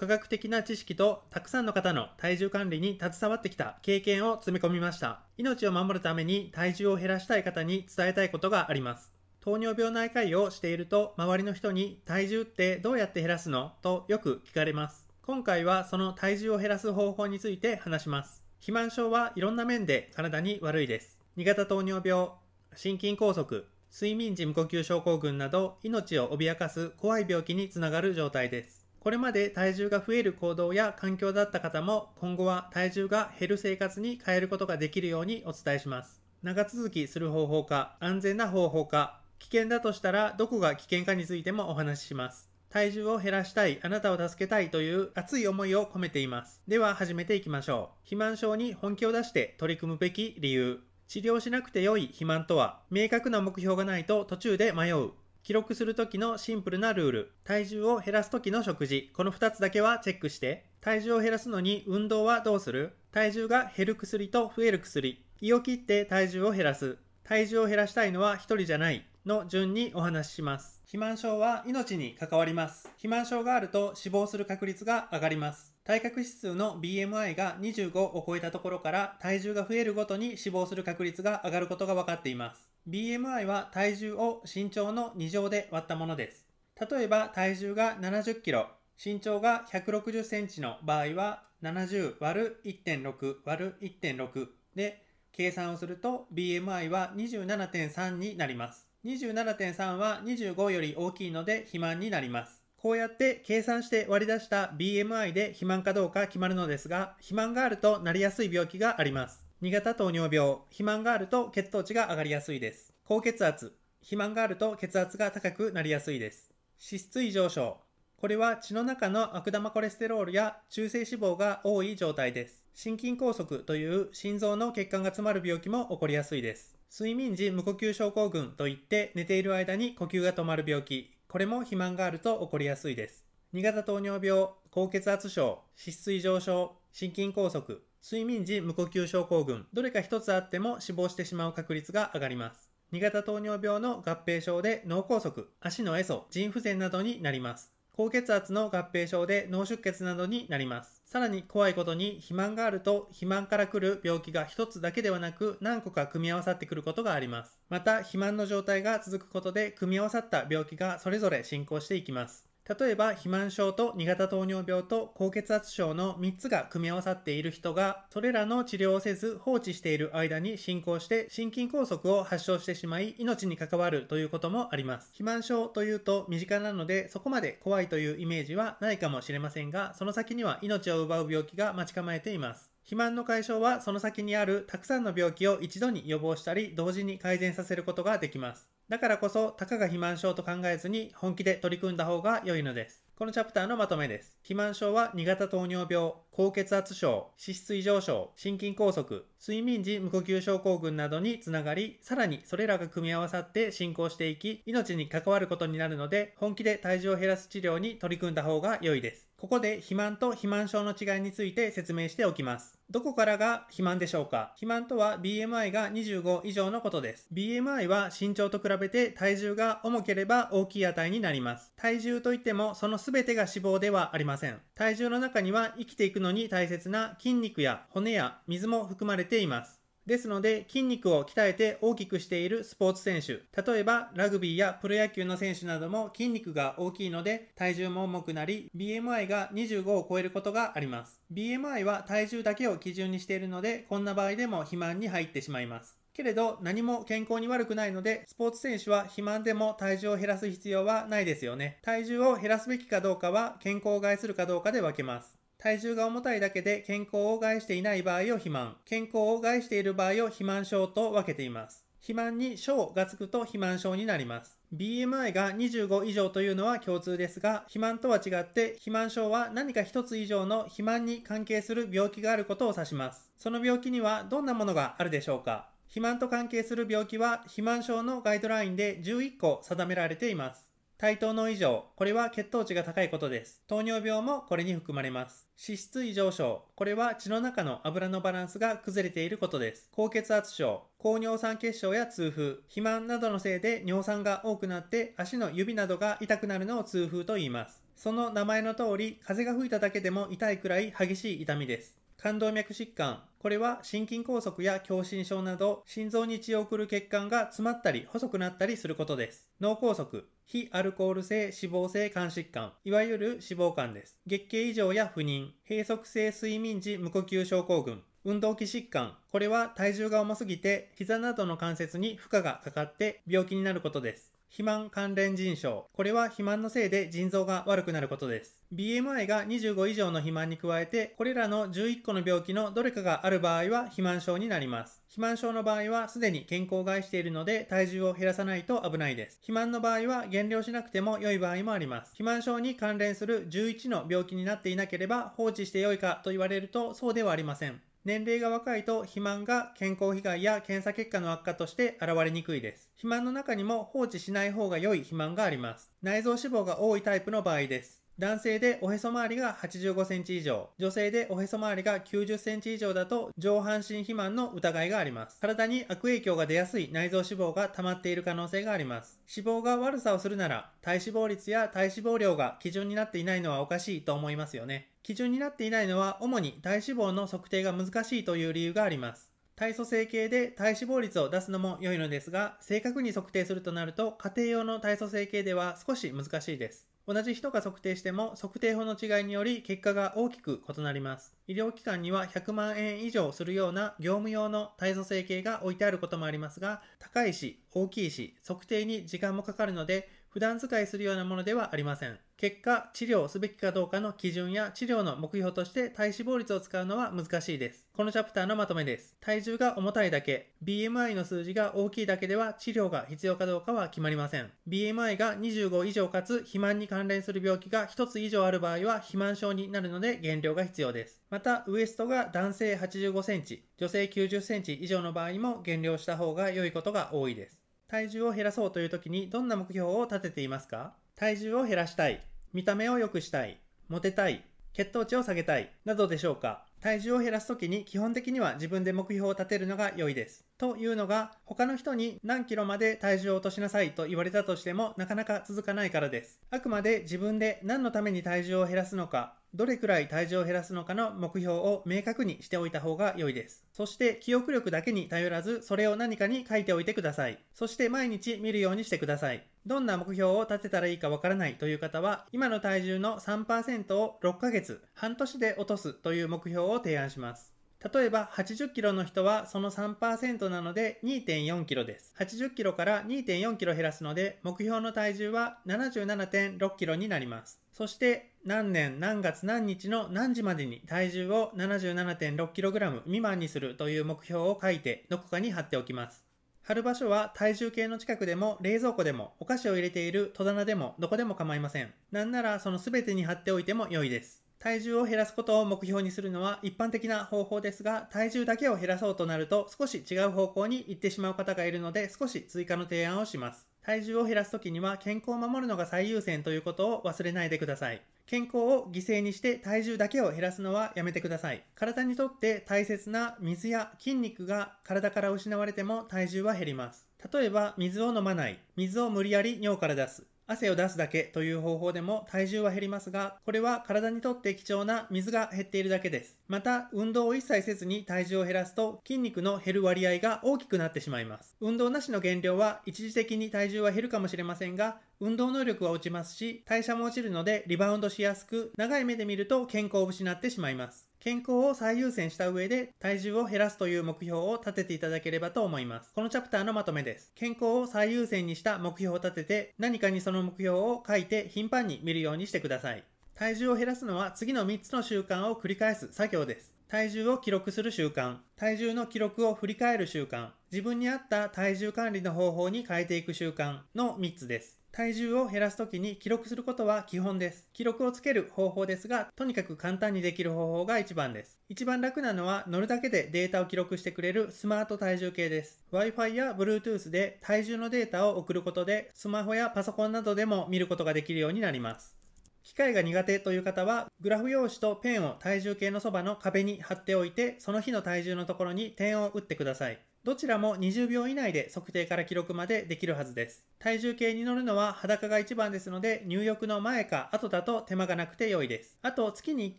科学的な知識とたくさんの方の体重管理に携わってきた経験を詰め込みました。命を守るために体重を減らしたい方に伝えたいことがあります。糖尿病内科医をしていると周りの人に体重ってどうやって減らすの？とよく聞かれます。今回はその体重を減らす方法について話します。肥満症はいろんな面で体に悪いです。2型糖尿病、心筋梗塞、睡眠時無呼吸症候群など命を脅かす怖い病気につながる状態です。これまで体重が増える行動や環境だった方も今後は体重が減る生活に変えることができるようにお伝えします。長続きする方法か、安全な方法か、危険だとしたらどこが危険かについてもお話しします。体重を減らしたい、あなたを助けたいという熱い思いを込めています。では始めていきましょう。肥満症に本気を出して取り組むべき理由。治療しなくて良い肥満とは、明確な目標がないと途中で迷う。記録するときのシンプルなルール。体重を減らすときの食事。この2つだけはチェックして。体重を減らすのに運動はどうする？体重が減る薬と増える薬。胃を切って体重を減らす。体重を減らしたいのは1人じゃない。の順にお話しします。肥満症は命に関わります。肥満症があると死亡する確率が上がります。体格指数の BMI が25を超えたところから体重が増えるごとに死亡する確率が上がることが分かっています。BMI は体重を身長の2乗で割ったものです。例えば体重が70キロ、身長が160センチの場合は70割る1.6割る1.6で計算をすると BMI は27.3になります。27.3は25より大きいので肥満になります。こうやって計算して割り出した BMI で肥満かどうか決まるのですが、肥満があるとなりやすい病気があります。2型糖尿病、肥満があると血糖値が上がりやすいです。高血圧、肥満があると血圧が高くなりやすいです。脂質異常症、これは血の中の悪玉コレステロールや中性脂肪が多い状態です。心筋梗塞という心臓の血管が詰まる病気も起こりやすいです。睡眠時無呼吸症候群といって寝ている間に呼吸が止まる病気。これも肥満があると起こりやすいです。2型糖尿病、高血圧症、脂質異常症、心筋梗塞、睡眠時無呼吸症候群、どれか一つあっても死亡してしまう確率が上がります。2型糖尿病の合併症で脳梗塞、足のエソ、腎不全などになります。高血圧の合併症で脳出血などになります。さらに怖いことに肥満があると肥満から来る病気が一つだけではなく何個か組み合わさってくることがあります。また肥満の状態が続くことで組み合わさった病気がそれぞれ進行していきます。例えば肥満症と2型糖尿病と高血圧症の3つが組み合わさっている人がそれらの治療をせず放置している間に進行して心筋梗塞を発症してしまい命に関わるということもあります。肥満症というと身近なのでそこまで怖いというイメージはないかもしれませんがその先には命を奪う病気が待ち構えています。肥満の解消はその先にあるたくさんの病気を一度に予防したり同時に改善させることができます。だからこそ、たかが肥満症と考えずに本気で取り組んだ方が良いのです。このチャプターのまとめです。肥満症は2型糖尿病、高血圧症、脂質異常症、心筋梗塞、睡眠時無呼吸症候群などにつながり、さらにそれらが組み合わさって進行していき、命に関わることになるので、本気で体重を減らす治療に取り組んだ方が良いです。ここで肥満と肥満症の違いについて説明しておきます。どこからが肥満でしょうか？肥満とは BMI が25以上のことです。BMI は身長と比べて体重が重ければ大きい値になります。体重といってもその全てが脂肪ではありません。体重の中には生きていくのに大切な筋肉や骨や水も含まれています。ですので、筋肉を鍛えて大きくしているスポーツ選手、例えばラグビーやプロ野球の選手なども筋肉が大きいので体重も重くなり、BMI が25を超えることがあります。BMI は体重だけを基準にしているので、こんな場合でも肥満に入ってしまいます。けれど何も健康に悪くないので、スポーツ選手は肥満でも体重を減らす必要はないですよね。体重を減らすべきかどうかは健康を害するかどうかで分けます。体重が重たいだけで健康を害していない場合を肥満、健康を害している場合を肥満症と分けています。肥満に症がつくと肥満症になります。BMI が25以上というのは共通ですが、肥満とは違って肥満症は何か一つ以上の肥満に関係する病気があることを指します。その病気にはどんなものがあるでしょうか？肥満と関係する病気は肥満症のガイドラインで11個定められています。対等の異常、これは血糖値が高いことです。糖尿病もこれに含まれます。脂質異常症、これは血の中の油のバランスが崩れていることです。高血圧症、高尿酸血症や痛風、肥満などのせいで尿酸が多くなって足の指などが痛くなるのを痛風と言います。その名前の通り、風が吹いただけでも痛いくらい激しい痛みです。冠動脈疾患。これは心筋梗塞や狭心症など心臓に血を送る血管が詰まったり細くなったりすることです。脳梗塞、非アルコール性脂肪性肝疾患、いわゆる脂肪肝です。月経異常や不妊、閉塞性睡眠時無呼吸症候群、運動器疾患。これは体重が重すぎて膝などの関節に負荷がかかって病気になることです。肥満関連腎症。これは肥満のせいで腎臓が悪くなることです。BMI が25以上の肥満に加えて、これらの11個の病気のどれかがある場合は肥満症になります。肥満症の場合はすでに健康を害しているので体重を減らさないと危ないです。肥満の場合は減量しなくても良い場合もあります。肥満症に関連する11の病気になっていなければ放置して良いかと言われるとそうではありません。年齢が若いと肥満が健康被害や検査結果の悪化として現れにくいです。肥満の中にも放置しない方が良い肥満があります。内臓脂肪が多いタイプの場合です。男性でおへそ周りが85センチ以上、女性でおへそ周りが90センチ以上だと上半身肥満の疑いがあります。体に悪影響が出やすい内臓脂肪が溜まっている可能性があります。脂肪が悪さをするなら、体脂肪率や体脂肪量が基準になっていないのはおかしいと思いますよね。基準になっていないのは主に体脂肪の測定が難しいという理由があります。体組成計で体脂肪率を出すのも良いのですが、正確に測定するとなると家庭用の体組成計では少し難しいです。同じ人が測定しても測定法の違いにより結果が大きく異なります。医療機関には100万円以上するような業務用の体組成計が置いてあることもありますが、高いし、大きいし、測定に時間もかかるので、普段使いするようなものではありません。結果、治療すべきかどうかの基準や治療の目標として体脂肪率を使うのは難しいです。このチャプターのまとめです。体重が重たいだけ、BMI の数字が大きいだけでは治療が必要かどうかは決まりません。BMI が25以上かつ肥満に関連する病気が1つ以上ある場合は肥満症になるので減量が必要です。また、ウエストが男性85センチ、女性90センチ以上の場合も減量した方が良いことが多いです。体重を減らそうという時にどんな目標を立てていますか？体重を減らしたい、見た目を良くしたい、モテたい、血糖値を下げたい、などでしょうか？体重を減らす時に基本的には自分で目標を立てるのが良いです。というのが、他の人に何キロまで体重を落としなさいと言われたとしてもなかなか続かないからです。あくまで自分で何のために体重を減らすのか、どれくらい体重を減らすのかの目標を明確にしておいた方が良いです。そして記憶力だけに頼らず、それを何かに書いておいてください。そして毎日見るようにしてください。どんな目標を立てたらいいかわからないという方は、今の体重の3%を6ヶ月、半年で落とすという目標を提案します。例えば80キロの人はその3%なので2.4キロです。80キロから2.4キロ減らすので目標の体重は77.6キロになります。そして何年何月何日の何時までに体重を 77.6kg 未満にするという目標を書いてどこかに貼っておきます。貼る場所は体重計の近くでも冷蔵庫でもお菓子を入れている戸棚でもどこでも構いません。なんならその全てに貼っておいても良いです。体重を減らすことを目標にするのは一般的な方法ですが、体重だけを減らそうとなると少し違う方向に行ってしまう方がいるので少し追加の提案をします。体重を減らす時には健康を守るのが最優先ということを忘れないでください。健康を犠牲にして体重だけを減らすのはやめてください。体にとって大切な水や筋肉が体から失われても体重は減ります。例えば水を飲まない、水を無理やり尿から出す、汗を出すだけという方法でも体重は減りますが、これは体にとって貴重な水が減っているだけです。また、運動を一切せずに体重を減らすと筋肉の減る割合が大きくなってしまいます。運動なしの減量は一時的に体重は減るかもしれませんが、運動能力は落ちますし、代謝も落ちるのでリバウンドしやすく、長い目で見ると健康を失ってしまいます。健康を最優先した上で体重を減らすという目標を立てていただければと思います。このチャプターのまとめです。健康を最優先にした目標を立てて何かにその目標を書いて頻繁に見るようにしてください。体重を減らすのは次の3つの習慣を繰り返す作業です。体重を記録する習慣、体重の記録を振り返る習慣、自分に合った体重管理の方法に変えていく習慣の3つです。体重を減らすときに記録することは基本です。記録をつける方法ですが、とにかく簡単にできる方法が一番です。一番楽なのは乗るだけでデータを記録してくれるスマート体重計です。Wi-Fi や Bluetooth で体重のデータを送ることで、スマホやパソコンなどでも見ることができるようになります。機械が苦手という方は、グラフ用紙とペンを体重計のそばの壁に貼っておいて、その日の体重のところに点を打ってください。どちらも20秒以内で測定から記録までできるはずです。体重計に乗るのは裸が一番ですので、入浴の前か後だと手間がなくて良いです。あと、月に1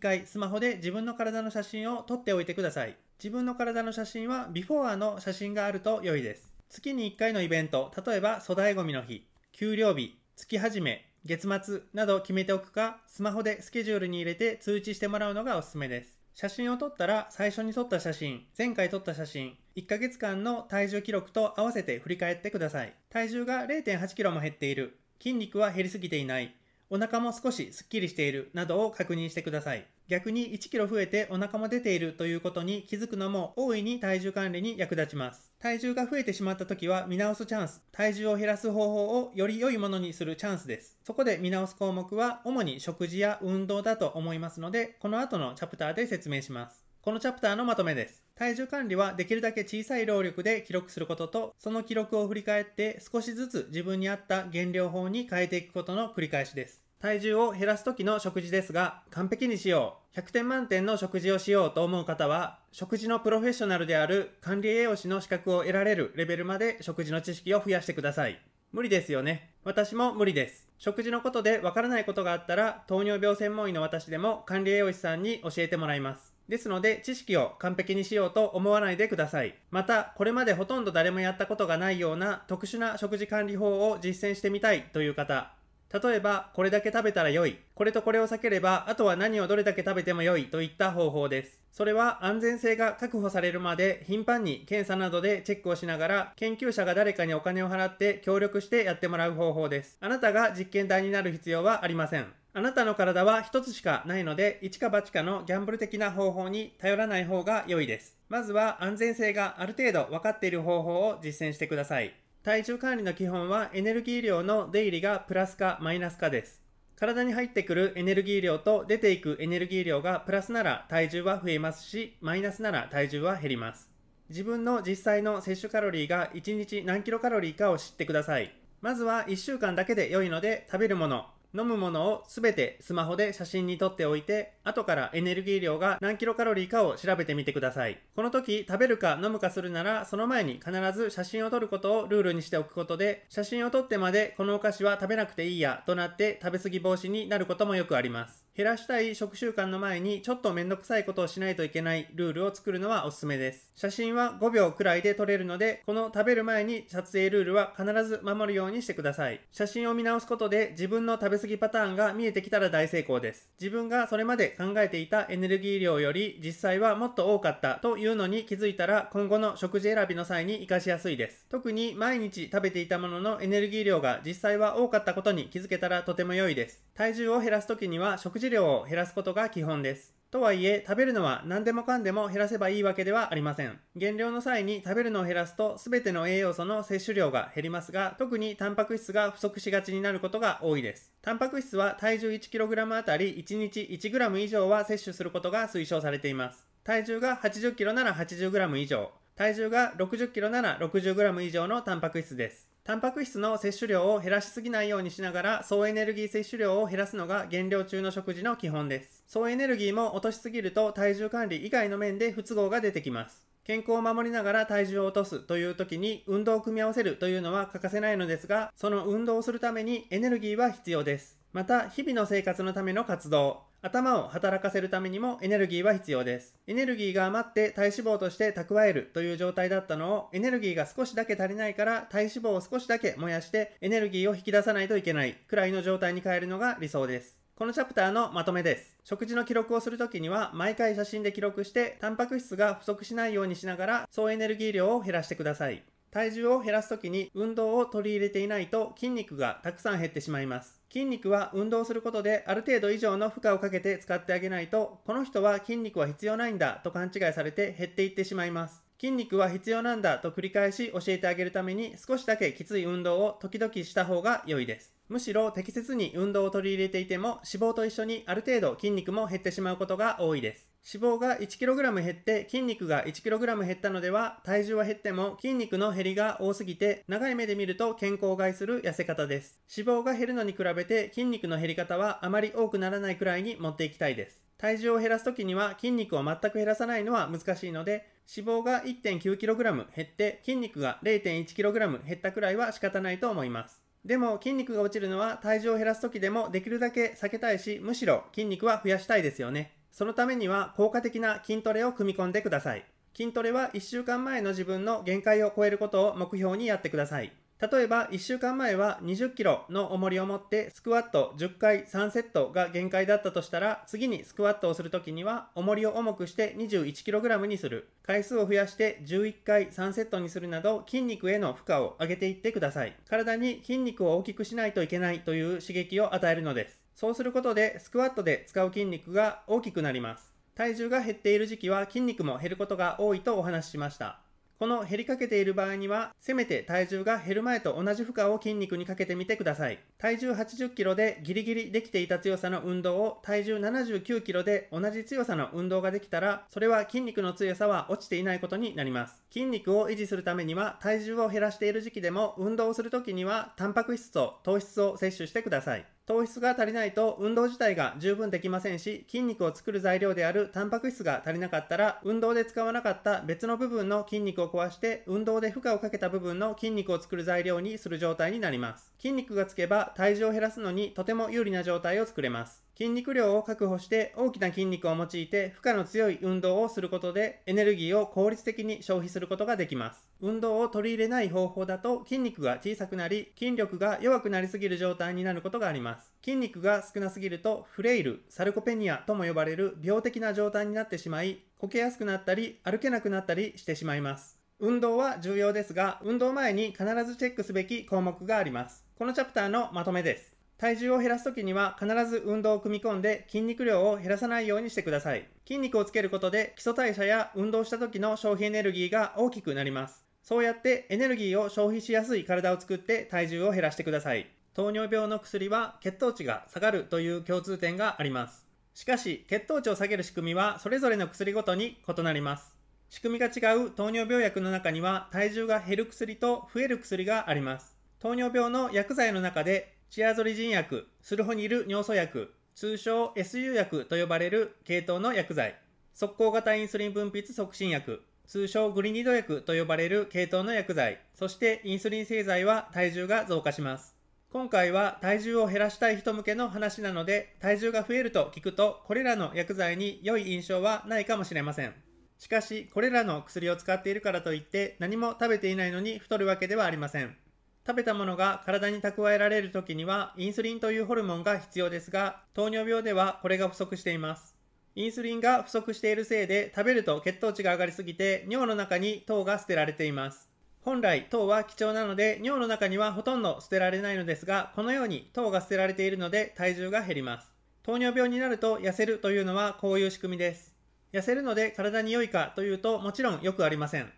回スマホで自分の体の写真を撮っておいてください。自分の体の写真はビフォーの写真があると良いです。月に1回のイベント、例えば粗大ごみの日、給料日、月始め、月末など決めておくか、スマホでスケジュールに入れて通知してもらうのがおすすめです。写真を撮ったら最初に撮った写真、前回撮った写真、1ヶ月間の体重記録と合わせて振り返ってください。体重が 0.8kg も減っている、筋肉は減りすぎていない、お腹も少しスッキリしているなどを確認してください。逆に 1kg 増えてお腹も出ているということに気づくのも大いに体重管理に役立ちます。体重が増えてしまった時は見直すチャンス。体重を減らす方法をより良いものにするチャンスです。そこで見直す項目は主に食事や運動だと思いますので、この後のチャプターで説明します。このチャプターのまとめです。体重管理はできるだけ小さい労力で記録することと、その記録を振り返って少しずつ自分に合った減量法に変えていくことの繰り返しです。体重を減らす時の食事ですが、完璧にしよう。100点満点の食事をしようと思う方は、食事のプロフェッショナルである管理栄養士の資格を得られるレベルまで食事の知識を増やしてください。無理ですよね。私も無理です。食事のことでわからないことがあったら、糖尿病専門医の私でも管理栄養士さんに教えてもらいます。ですので、知識を完璧にしようと思わないでください。また、これまでほとんど誰もやったことがないような特殊な食事管理法を実践してみたいという方、例えば、これだけ食べたら良い。これとこれを避ければ、あとは何をどれだけ食べても良いといった方法です。それは安全性が確保されるまで頻繁に検査などでチェックをしながら、研究者が誰かにお金を払って協力してやってもらう方法です。あなたが実験台になる必要はありません。あなたの体は一つしかないので、一か八かのギャンブル的な方法に頼らない方が良いです。まずは安全性がある程度分かっている方法を実践してください。体重管理の基本はエネルギー量の出入りがプラスかマイナスかです。体に入ってくるエネルギー量と出ていくエネルギー量がプラスなら体重は増えますし、マイナスなら体重は減ります。自分の実際の摂取カロリーが1日何キロカロリーかを知ってください。まずは1週間だけで良いので食べるもの、飲むものをすべてスマホで写真に撮っておいて、後からエネルギー量が何キロカロリーかを調べてみてください。この時、食べるか飲むかするなら、その前に必ず写真を撮ることをルールにしておくことで、写真を撮ってまでこのお菓子は食べなくていいやとなって食べ過ぎ防止になることもよくあります。減らしたい食習慣の前にちょっとめんどくさいことをしないといけないルールを作るのはおすすめです。写真は5秒くらいで撮れるので、この食べる前に撮影ルールは必ず守るようにしてください。写真を見直すことで自分の食べ過ぎパターンが見えてきたら大成功です。自分がそれまで考えていたエネルギー量より実際はもっと多かったというのに気づいたら今後の食事選びの際に活かしやすいです。特に毎日食べていたもののエネルギー量が実際は多かったことに気づけたらとても良いです。体重を減らす時には食事量を減らすことが基本です。とはいえ、食べるのは何でもかんでも減らせばいいわけではありません。減量の際に食べるのを減らすと全ての栄養素の摂取量が減りますが、特にタンパク質が不足しがちになることが多いです。タンパク質は体重 1kg あたり1日 1g 以上は摂取することが推奨されています。体重が 80kg なら 80g 以上、体重が 60kg なら 60g 以上のタンパク質です。タンパク質の摂取量を減らしすぎないようにしながら総エネルギー摂取量を減らすのが減量中の食事の基本です。総エネルギーも落としすぎると体重管理以外の面で不都合が出てきます。健康を守りながら体重を落とすという時に運動を組み合わせるというのは欠かせないのですが、その運動をするためにエネルギーは必要です。また、日々の生活のための活動、頭を働かせるためにもエネルギーは必要です。エネルギーが余って体脂肪として蓄えるという状態だったのをエネルギーが少しだけ足りないから体脂肪を少しだけ燃やしてエネルギーを引き出さないといけないくらいの状態に変えるのが理想です。このチャプターのまとめです。食事の記録をするときには毎回写真で記録してタンパク質が不足しないようにしながら総エネルギー量を減らしてください。体重を減らすときに運動を取り入れていないと筋肉がたくさん減ってしまいます。筋肉は運動することである程度以上の負荷をかけて使ってあげないと、この人は筋肉は必要ないんだと勘違いされて減っていってしまいます。筋肉は必要なんだと繰り返し教えてあげるために少しだけきつい運動を時々した方が良いです。むしろ適切に運動を取り入れていても脂肪と一緒にある程度筋肉も減ってしまうことが多いです。脂肪が 1kg 減って筋肉が 1kg 減ったのでは体重は減っても筋肉の減りが多すぎて長い目で見ると健康を害する痩せ方です脂肪が減るのに比べて筋肉の減り方はあまり多くならないくらいに持っていきたいです体重を減らすときには筋肉を全く減らさないのは難しいので、脂肪が 1.9kg 減って筋肉が 0.1kg 減ったくらいは仕方ないと思います。でも筋肉が落ちるのは体重を減らすときでもできるだけ避けたいし、むしろ筋肉は増やしたいですよね。そのためには効果的な筋トレを組み込んでください。筋トレは1週間前の自分の限界を超えることを目標にやってください。例えば1週間前は20キロの重りを持ってスクワット10回3セットが限界だったとしたら次にスクワットをするときには重りを重くして 21kg にする回数を増やして11回3セットにするなど筋肉への負荷を上げていってください体に筋肉を大きくしないといけないという刺激を与えるのですそうすることでスクワットで使う筋肉が大きくなります体重が減っている時期は筋肉も減ることが多いとお話ししましたこの減りかけている場合には、せめて体重が減る前と同じ負荷を筋肉にかけてみてください。体重80キロでギリギリできていた強さの運動を体重79キロで同じ強さの運動ができたら、それは筋肉の強さは落ちていないことになります。筋肉を維持するためには体重を減らしている時期でも運動をするときにはタンパク質と糖質を摂取してください。糖質が足りないと運動自体が十分できませんし、筋肉を作る材料であるタンパク質が足りなかったら、運動で使わなかった別の部分の筋肉を壊して、運動で負荷をかけた部分の筋肉を作る材料にする状態になります。筋肉がつけば体重を減らすのにとても有利な状態を作れます。筋肉量を確保して大きな筋肉を用いて負荷の強い運動をすることでエネルギーを効率的に消費することができます。運動を取り入れない方法だと筋肉が小さくなり筋力が弱くなりすぎる状態になることがあります。筋肉が少なすぎるとフレイル、サルコペニアとも呼ばれる病的な状態になってしまいこけやすくなったり歩けなくなったりしてしまいます。運動は重要ですが運動前に必ずチェックすべき項目があります。このチャプターのまとめです。体重を減らすときには必ず運動を組み込んで筋肉量を減らさないようにしてください。筋肉をつけることで基礎代謝や運動した時の消費エネルギーが大きくなります。そうやってエネルギーを消費しやすい体を作って体重を減らしてください。糖尿病の薬は血糖値が下がるという共通点があります。しかし、血糖値を下げる仕組みはそれぞれの薬ごとに異なります。仕組みが違う糖尿病薬の中には体重が減る薬と増える薬があります。糖尿病の薬剤の中でチアゾリジン薬、スルホニル尿素薬、通称 SU 薬と呼ばれる系統の薬剤、速攻型インスリン分泌促進薬、通称グリニド薬と呼ばれる系統の薬剤、そしてインスリン製剤は体重が増加します。今回は体重を減らしたい人向けの話なので、体重が増えると聞くと、これらの薬剤に良い印象はないかもしれません。しかし、これらの薬を使っているからといって何も食べていないのに太るわけではありません。食べたものが体に蓄えられる時にはインスリンというホルモンが必要ですが、糖尿病ではこれが不足しています。インスリンが不足しているせいで食べると血糖値が上がりすぎて尿の中に糖が捨てられています。本来糖は貴重なので尿の中にはほとんど捨てられないのですが、このように糖が捨てられているので体重が減ります。糖尿病になると痩せるというのはこういう仕組みです。痩せるので体に良いかというともちろんよくありません。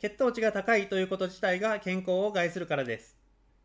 血糖値が高いということ自体が健康を害するからです。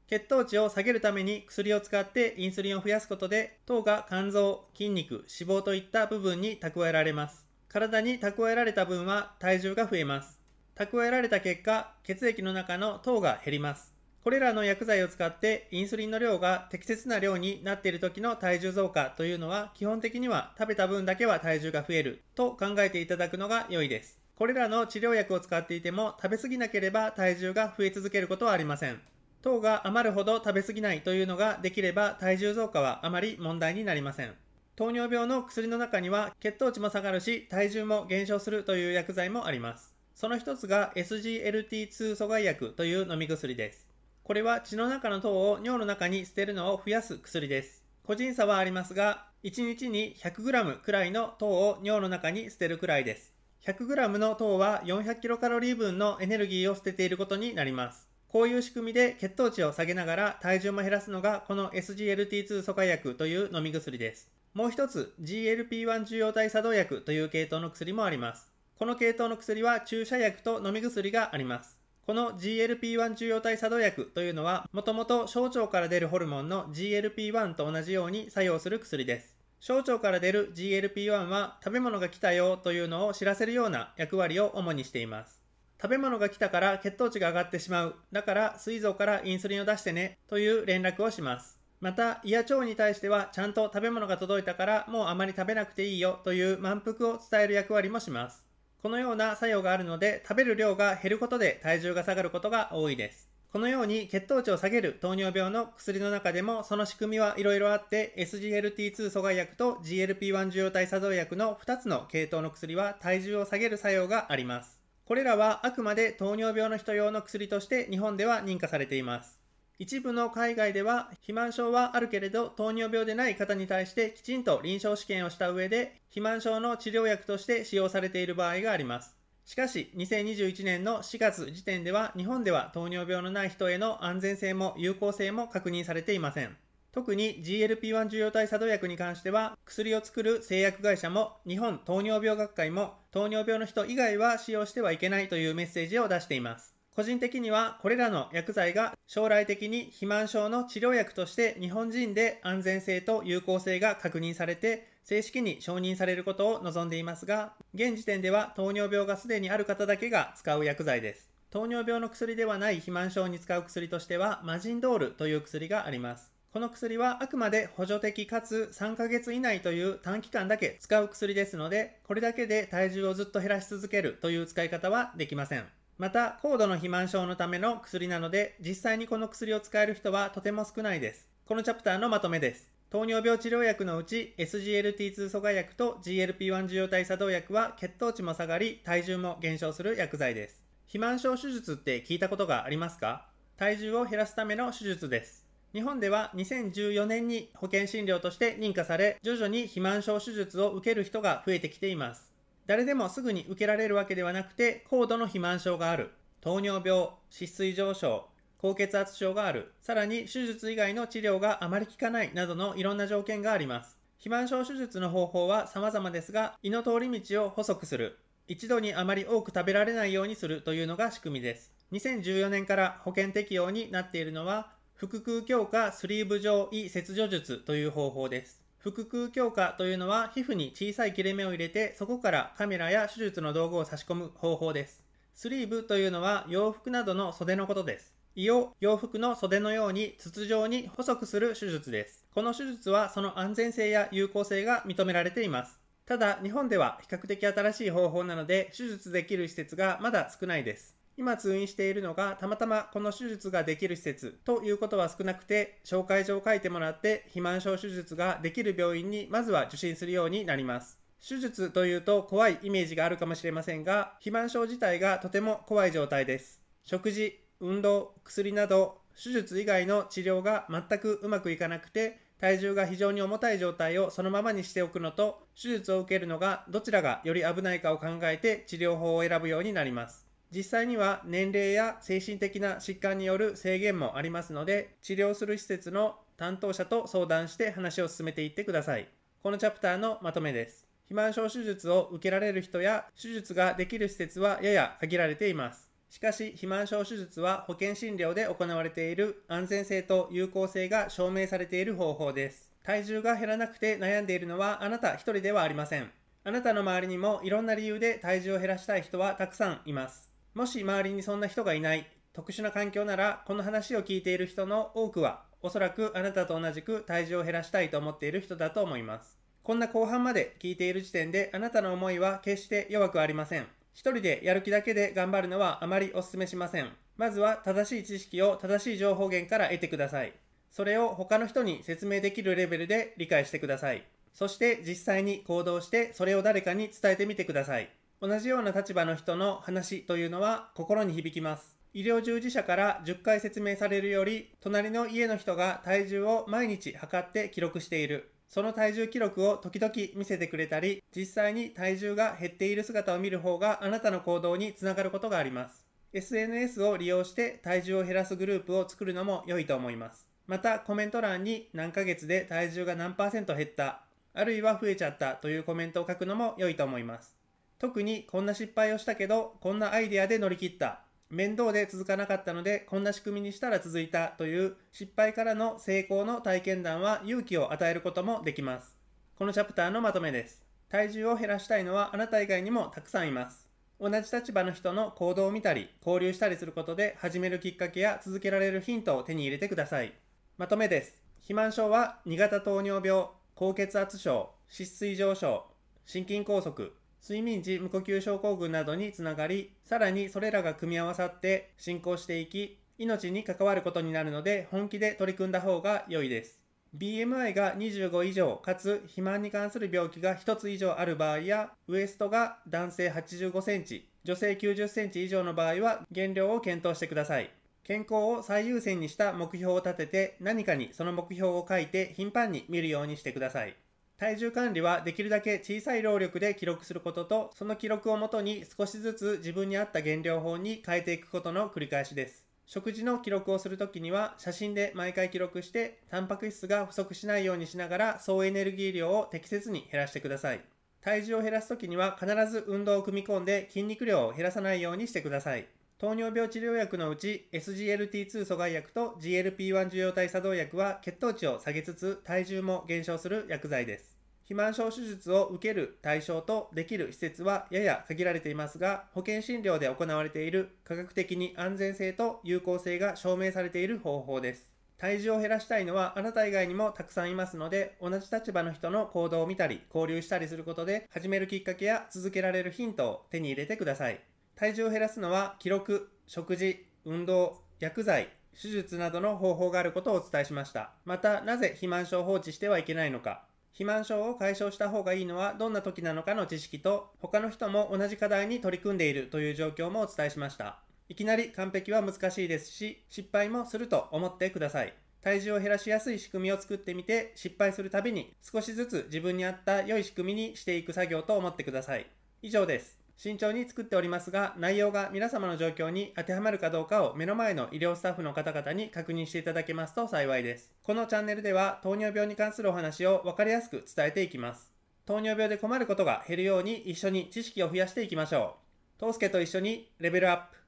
血糖値を下げるために薬を使ってインスリンを増やすことで糖が肝臓、筋肉、脂肪といった部分に蓄えられます。体に蓄えられた分は体重が増えます。蓄えられた結果、血液の中の糖が減ります。これらの薬剤を使ってインスリンの量が適切な量になっている時の体重増加というのは基本的には食べた分だけは体重が増えると考えていただくのが良いです。これらの治療薬を使っていても食べ過ぎなければ体重が増え続けることはありません。糖が余るほど食べ過ぎないというのができれば体重増加はあまり問題になりません。糖尿病の薬の中には血糖値も下がるし体重も減少するという薬剤もあります。その一つが SGLT2 阻害薬という飲み薬です。これは血の中の糖を尿の中に捨てるのを増やす薬です。個人差はありますが、1日に 100g くらいの糖を尿の中に捨てるくらいです。100g の糖は 400kcal 分のエネルギーを捨てていることになります。こういう仕組みで血糖値を下げながら体重も減らすのがこの SGLT2 阻害薬という飲み薬です。もう一つ GLP-1 受容体作動薬という系統の薬もあります。この系統の薬は注射薬と飲み薬があります。この GLP-1 受容体作動薬というのはもともと小腸から出るホルモンの GLP-1 と同じように作用する薬です。小腸から出る GLP-1 は食べ物が来たよというのを知らせるような役割を主にしています。食べ物が来たから血糖値が上がってしまう。だから膵臓からインスリンを出してねという連絡をします。また胃や腸に対してはちゃんと食べ物が届いたからもうあまり食べなくていいよという満腹を伝える役割もしますこのような作用があるので食べる量が減ることで体重が下がることが多いですこのように血糖値を下げる糖尿病の薬の中でもその仕組みはいろいろあって SGLT2 阻害薬と GLP1 受容体作動薬の2つの系統の薬は体重を下げる作用があります。これらはあくまで糖尿病の人用の薬として日本では認可されています。一部の海外では肥満症はあるけれど糖尿病でない方に対してきちんと臨床試験をした上で肥満症の治療薬として使用されている場合があります。しかし、2021年の4月時点では、日本では糖尿病のない人への安全性も有効性も確認されていません。特に GLP-1 受容体作動薬に関しては、薬を作る製薬会社も、日本糖尿病学会も、糖尿病の人以外は使用してはいけないというメッセージを出しています。個人的には、これらの薬剤が将来的に肥満症の治療薬として日本人で安全性と有効性が確認されて、正式に承認されることを望んでいますが、現時点では糖尿病がすでにある方だけが使う薬剤です。糖尿病の薬ではない肥満症に使う薬としては、マジンドールという薬があります。この薬はあくまで補助的かつ3ヶ月以内という短期間だけ使う薬ですので、これだけで体重をずっと減らし続けるという使い方はできません。また、高度の肥満症のための薬なので、実際にこの薬を使える人はとても少ないです。このチャプターのまとめです。糖尿病治療薬のうち SGLT2 阻害薬と GLP1 受容体作動薬は血糖値も下がり体重も減少する薬剤です。肥満症手術って聞いたことがありますか？体重を減らすための手術です。日本では2014年に保険診療として認可され、徐々に肥満症手術を受ける人が増えてきています。誰でもすぐに受けられるわけではなくて、高度の肥満症がある、糖尿病、脂質異常症、高血圧症がある、さらに手術以外の治療があまり効かないなどのいろんな条件があります。肥満症手術の方法は様々ですが、胃の通り道を細くする、一度にあまり多く食べられないようにするというのが仕組みです。2014年から保険適用になっているのは、腹腔強化スリーブ状胃切除術という方法です。腹腔強化というのは皮膚に小さい切れ目を入れてそこからカメラや手術の道具を差し込む方法です。スリーブというのは洋服などの袖のことです。胃を洋服の袖のように筒状に細くする手術です。この手術はその安全性や有効性が認められています。ただ、日本では比較的新しい方法なので、手術できる施設がまだ少ないです。今通院しているのが、たまたまこの手術ができる施設ということは少なくて、紹介状を書いてもらって、肥満症手術ができる病院にまずは受診するようになります。手術というと怖いイメージがあるかもしれませんが、肥満症自体がとても怖い状態です。食事、運動、薬など手術以外の治療が全くうまくいかなくて体重が非常に重たい状態をそのままにしておくのと手術を受けるのがどちらがより危ないかを考えて治療法を選ぶようになります。実際には年齢や精神的な疾患による制限もありますので治療する施設の担当者と相談して話を進めていってください。このチャプターのまとめです。肥満症手術を受けられる人や手術ができる施設はやや限られています。しかし、肥満症手術は保険診療で行われている安全性と有効性が証明されている方法です。体重が減らなくて悩んでいるのはあなた一人ではありません。あなたの周りにもいろんな理由で体重を減らしたい人はたくさんいます。もし周りにそんな人がいない、特殊な環境なら、この話を聞いている人の多くは、おそらくあなたと同じく体重を減らしたいと思っている人だと思います。こんな後半まで聞いている時点であなたの思いは決して弱くありません。一人でやる気だけで頑張るのはあまりお勧めしません。まずは正しい知識を正しい情報源から得てください。それを他の人に説明できるレベルで理解してください。そして実際に行動してそれを誰かに伝えてみてください。同じような立場の人の話というのは心に響きます。医療従事者から10回説明されるより、隣の家の人が体重を毎日測って記録している。その体重記録を時々見せてくれたり、実際に体重が減っている姿を見る方があなたの行動につながることがあります。SNS を利用して体重を減らすグループを作るのも良いと思います。またコメント欄に何ヶ月で体重が何パーセント減った、あるいは増えちゃったというコメントを書くのも良いと思います。特にこんな失敗をしたけど、こんなアイデアで乗り切った。面倒で続かなかったのでこんな仕組みにしたら続いたという失敗からの成功の体験談は勇気を与えることもできます。このチャプターのまとめです。体重を減らしたいのはあなた以外にもたくさんいます。同じ立場の人の行動を見たり交流したりすることで始めるきっかけや続けられるヒントを手に入れてください。まとめです。肥満症は2型糖尿病、高血圧症、脂質異常症、心筋梗塞、睡眠時無呼吸症候群などにつながり、さらにそれらが組み合わさって進行していき、命に関わることになるので本気で取り組んだ方が良いです。BMI が25以上かつ肥満に関する病気が1つ以上ある場合やウエストが男性85センチ女性90センチ以上の場合は減量を検討してください健康を最優先にした目標を立てて何かにその目標を書いて頻繁に見るようにしてください体重管理はできるだけ小さい労力で記録することとその記録をもとに少しずつ自分に合った減量法に変えていくことの繰り返しです。食事の記録をするときには写真で毎回記録してタンパク質が不足しないようにしながら総エネルギー量を適切に減らしてください。体重を減らすときには必ず運動を組み込んで筋肉量を減らさないようにしてください。糖尿病治療薬のうち SGLT2 阻害薬と GLP1 受容体作動薬は血糖値を下げつつ体重も減少する薬剤です。肥満症手術を受ける対象とできる施設はやや限られていますが、保険診療で行われている科学的に安全性と有効性が証明されている方法です。体重を減らしたいのはあなた以外にもたくさんいますので、同じ立場の人の行動を見たり、交流したりすることで、始めるきっかけや続けられるヒントを手に入れてください。体重を減らすのは、記録、食事、運動、薬剤、手術などの方法があることをお伝えしました。また、なぜ肥満症を放置してはいけないのか、肥満症を解消した方がいいのはどんな時なのかの知識と他の人も同じ課題に取り組んでいるという状況もお伝えしました。いきなり完璧は難しいですし失敗もすると思ってください。体重を減らしやすい仕組みを作ってみて失敗するたびに少しずつ自分に合った良い仕組みにしていく作業と思ってください。以上です。慎重に作っておりますが、内容が皆様の状況に当てはまるかどうかを目の前の医療スタッフの方々に確認していただけますと幸いです。このチャンネルでは糖尿病に関するお話を分かりやすく伝えていきます。糖尿病で困ることが減るように一緒に知識を増やしていきましょう。トースケと一緒にレベルアップ。